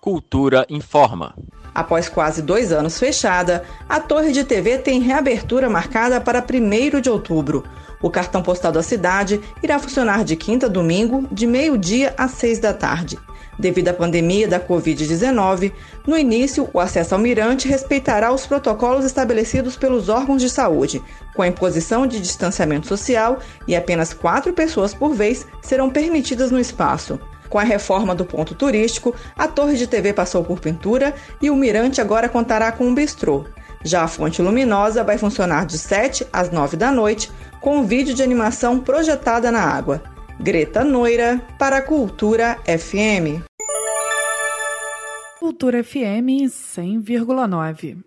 Cultura informa. Após quase dois anos fechada, a torre de TV tem reabertura marcada para 1 de outubro. O cartão postal da cidade irá funcionar de quinta a domingo, de meio-dia às seis da tarde. Devido à pandemia da Covid-19, no início, o acesso ao mirante respeitará os protocolos estabelecidos pelos órgãos de saúde, com a imposição de distanciamento social e apenas quatro pessoas por vez serão permitidas no espaço. Com a reforma do ponto turístico, a torre de TV passou por pintura e o mirante agora contará com um bistrô. Já a fonte luminosa vai funcionar de 7 às 9 da noite, com um vídeo de animação projetada na água. Greta Noira, para a Cultura FM. Cultura FM 100,9.